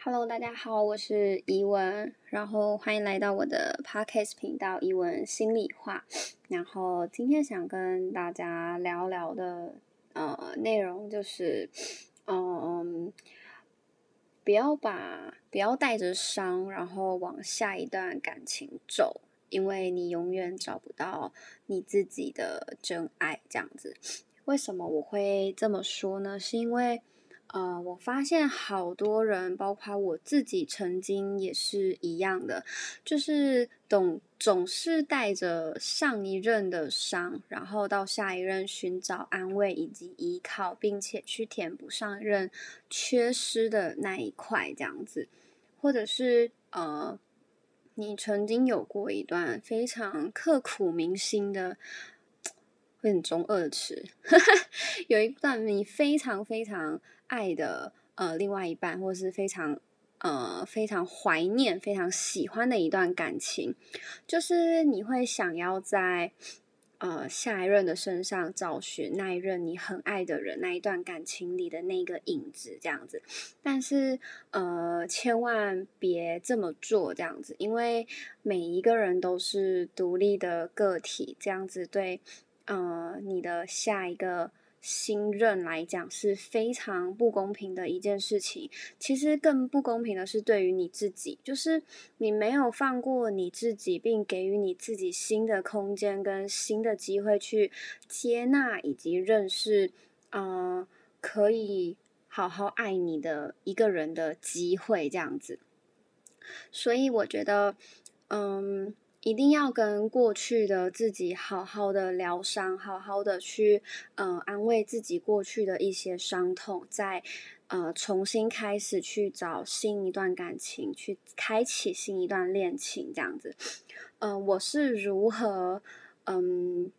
Hello，大家好，我是怡文，然后欢迎来到我的 Podcast 频道“怡文心里话”。然后今天想跟大家聊聊的呃内容就是，嗯，不要把不要带着伤，然后往下一段感情走，因为你永远找不到你自己的真爱。这样子，为什么我会这么说呢？是因为。呃，我发现好多人，包括我自己，曾经也是一样的，就是总总是带着上一任的伤，然后到下一任寻找安慰以及依靠，并且去填补上一任缺失的那一块，这样子，或者是呃，你曾经有过一段非常刻骨铭心的。会很中二的词，有一段你非常非常爱的呃另外一半，或是非常呃非常怀念、非常喜欢的一段感情，就是你会想要在呃下一任的身上找寻那一任你很爱的人那一段感情里的那个影子，这样子。但是呃千万别这么做，这样子，因为每一个人都是独立的个体，这样子对。呃，你的下一个新任来讲是非常不公平的一件事情。其实更不公平的是对于你自己，就是你没有放过你自己，并给予你自己新的空间跟新的机会去接纳以及认识，呃，可以好好爱你的一个人的机会，这样子。所以我觉得，嗯。一定要跟过去的自己好好的疗伤，好好的去呃安慰自己过去的一些伤痛，再呃重新开始去找新一段感情，去开启新一段恋情，这样子。嗯，我是如何嗯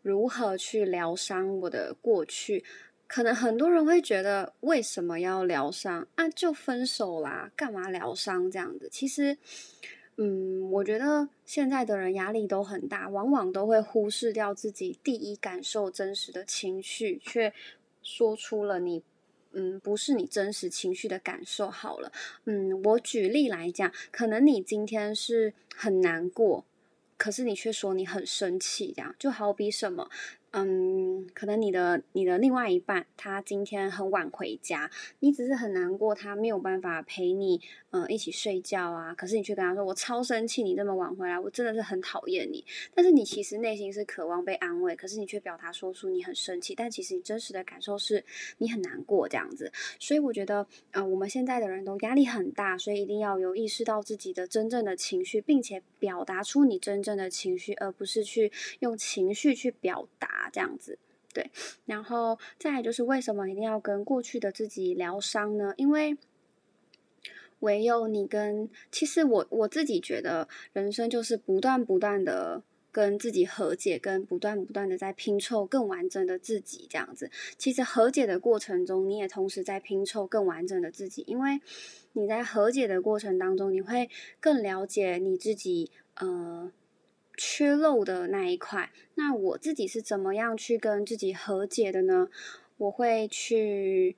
如何去疗伤我的过去？可能很多人会觉得为什么要疗伤啊？就分手啦，干嘛疗伤这样子？其实。嗯，我觉得现在的人压力都很大，往往都会忽视掉自己第一感受真实的情绪，却说出了你嗯不是你真实情绪的感受。好了，嗯，我举例来讲，可能你今天是很难过，可是你却说你很生气，这样就好比什么？嗯，可能你的你的另外一半他今天很晚回家，你只是很难过，他没有办法陪你，嗯，一起睡觉啊。可是你却跟他说：“我超生气，你那么晚回来，我真的是很讨厌你。”但是你其实内心是渴望被安慰，可是你却表达说出你很生气，但其实你真实的感受是你很难过这样子。所以我觉得，呃，我们现在的人都压力很大，所以一定要有意识到自己的真正的情绪，并且表达出你真正的情绪，而不是去用情绪去表达。这样子，对，然后再来就是为什么一定要跟过去的自己疗伤呢？因为唯有你跟，其实我我自己觉得，人生就是不断不断的跟自己和解，跟不断不断的在拼凑更完整的自己。这样子，其实和解的过程中，你也同时在拼凑更完整的自己，因为你在和解的过程当中，你会更了解你自己，呃。缺漏的那一块，那我自己是怎么样去跟自己和解的呢？我会去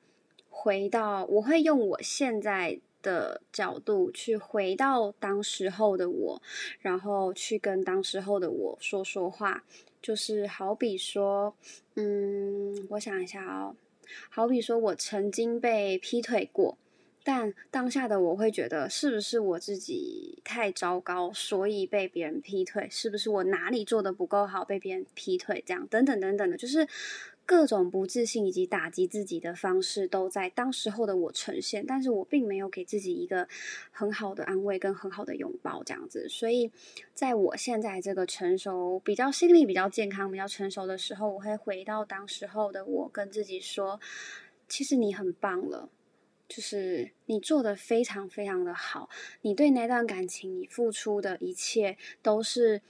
回到，我会用我现在的角度去回到当时候的我，然后去跟当时候的我说说话。就是好比说，嗯，我想一下哦，好比说我曾经被劈腿过。但当下的我会觉得，是不是我自己太糟糕，所以被别人劈腿？是不是我哪里做的不够好，被别人劈腿？这样等等等等的，就是各种不自信以及打击自己的方式都在当时候的我呈现。但是我并没有给自己一个很好的安慰跟很好的拥抱，这样子。所以在我现在这个成熟、比较心理比较健康、比较成熟的时候，我会回到当时候的我，跟自己说：其实你很棒了。就是你做的非常非常的好，你对那段感情你付出的一切都是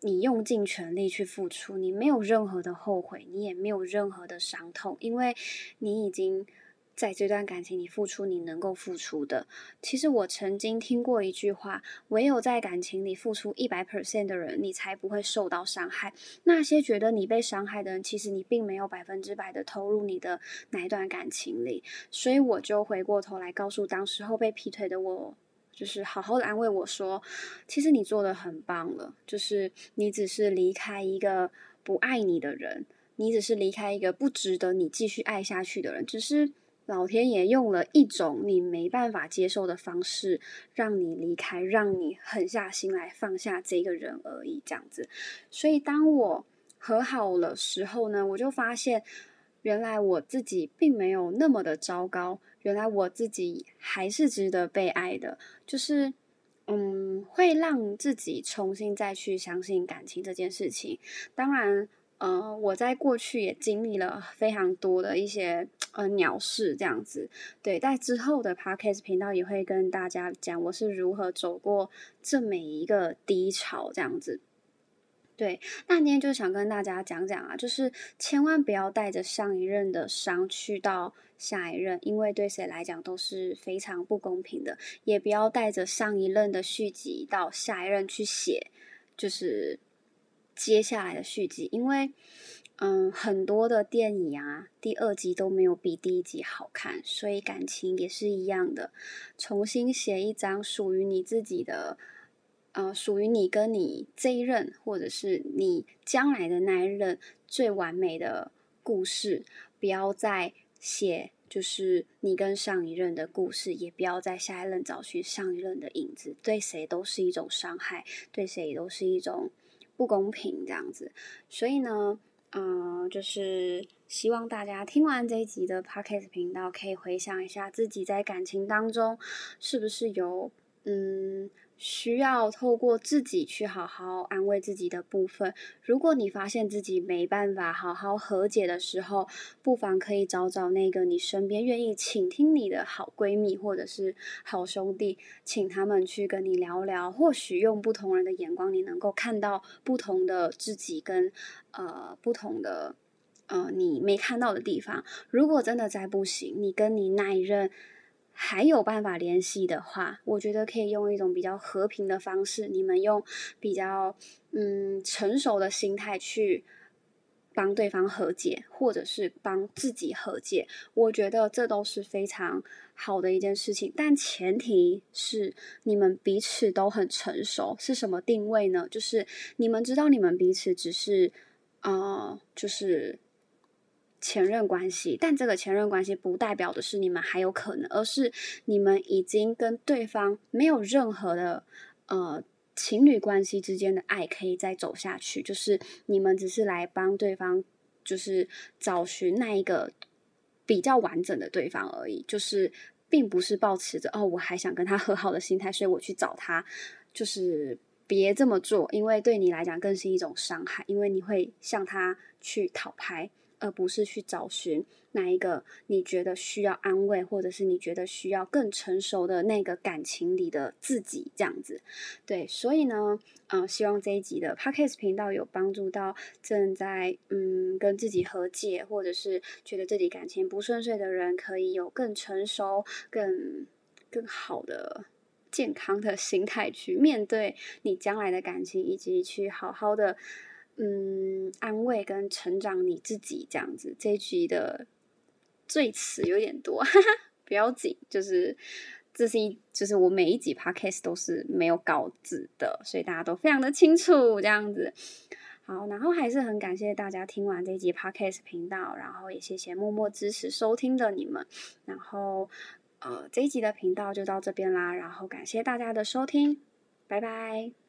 你用尽全力去付出，你没有任何的后悔，你也没有任何的伤痛，因为你已经在这段感情里付出你能够付出的。其实我曾经听过一句话：唯有在感情里付出一百 percent 的人，你才不会受到伤害。那些觉得你被伤害的人，其实你并没有百分之百的投入你的哪一段感情里。所以我就回过头来告诉当时候被劈腿的我。就是好好的安慰我说，其实你做的很棒了。就是你只是离开一个不爱你的人，你只是离开一个不值得你继续爱下去的人。只是老天爷用了一种你没办法接受的方式，让你离开，让你狠下心来放下这个人而已。这样子。所以当我和好了时候呢，我就发现，原来我自己并没有那么的糟糕。原来我自己还是值得被爱的，就是，嗯，会让自己重新再去相信感情这件事情。当然，呃，我在过去也经历了非常多的一些呃鸟事这样子，对，在之后的 podcast 频道也会跟大家讲我是如何走过这每一个低潮这样子。对，那今天就想跟大家讲讲啊，就是千万不要带着上一任的伤去到下一任，因为对谁来讲都是非常不公平的。也不要带着上一任的续集到下一任去写，就是接下来的续集，因为嗯，很多的电影啊，第二集都没有比第一集好看，所以感情也是一样的，重新写一张属于你自己的。呃，属于你跟你这一任，或者是你将来的那一任最完美的故事，不要再写，就是你跟上一任的故事，也不要在下一任找寻上一任的影子，对谁都是一种伤害，对谁都是一种不公平，这样子。所以呢，嗯，就是希望大家听完这一集的 Podcast 频道，可以回想一下自己在感情当中是不是有，嗯。需要透过自己去好好安慰自己的部分。如果你发现自己没办法好好和解的时候，不妨可以找找那个你身边愿意倾听你的好闺蜜或者是好兄弟，请他们去跟你聊聊。或许用不同人的眼光，你能够看到不同的自己跟呃不同的呃你没看到的地方。如果真的再不行，你跟你那一任。还有办法联系的话，我觉得可以用一种比较和平的方式，你们用比较嗯成熟的心态去帮对方和解，或者是帮自己和解。我觉得这都是非常好的一件事情，但前提是你们彼此都很成熟。是什么定位呢？就是你们知道你们彼此只是啊，就是。前任关系，但这个前任关系不代表的是你们还有可能，而是你们已经跟对方没有任何的呃情侣关系之间的爱可以再走下去，就是你们只是来帮对方，就是找寻那一个比较完整的对方而已，就是并不是抱持着哦我还想跟他和好的心态，所以我去找他，就是别这么做，因为对你来讲更是一种伤害，因为你会向他去讨拍。而不是去找寻那一个你觉得需要安慰，或者是你觉得需要更成熟的那个感情里的自己，这样子。对，所以呢，嗯，希望这一集的 Podcast 频道有帮助到正在嗯跟自己和解，或者是觉得自己感情不顺遂的人，可以有更成熟、更更好的健康的 心态去面对你将来的感情，以及去好好的。嗯，安慰跟成长你自己这样子，这一集的最词有点多，哈哈，不要紧，就是这是一，就是我每一集 podcast 都是没有稿子的，所以大家都非常的清楚这样子。好，然后还是很感谢大家听完这一集 podcast 频道，然后也谢谢默默支持收听的你们，然后呃这一集的频道就到这边啦，然后感谢大家的收听，拜拜。